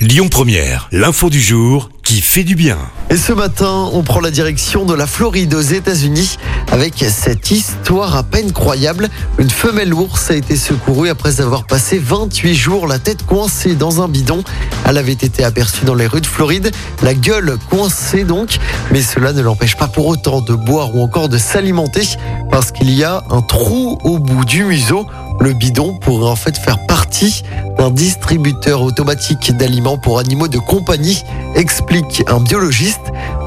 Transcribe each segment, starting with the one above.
Lyon Première, l'info du jour qui fait du bien. Et ce matin, on prend la direction de la Floride aux États-Unis avec cette histoire à peine croyable. Une femelle ours a été secourue après avoir passé 28 jours la tête coincée dans un bidon. Elle avait été aperçue dans les rues de Floride, la gueule coincée donc, mais cela ne l'empêche pas pour autant de boire ou encore de s'alimenter parce qu'il y a un trou au bout du museau. Le bidon pourrait en fait faire partie d'un distributeur automatique d'aliments pour animaux de compagnie, explique un biologiste.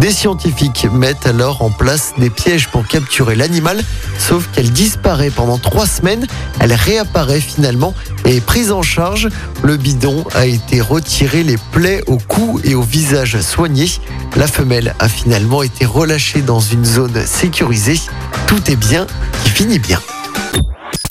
Des scientifiques mettent alors en place des pièges pour capturer l'animal, sauf qu'elle disparaît pendant trois semaines. Elle réapparaît finalement et est prise en charge. Le bidon a été retiré, les plaies au cou et au visage soignés. La femelle a finalement été relâchée dans une zone sécurisée. Tout est bien qui finit bien.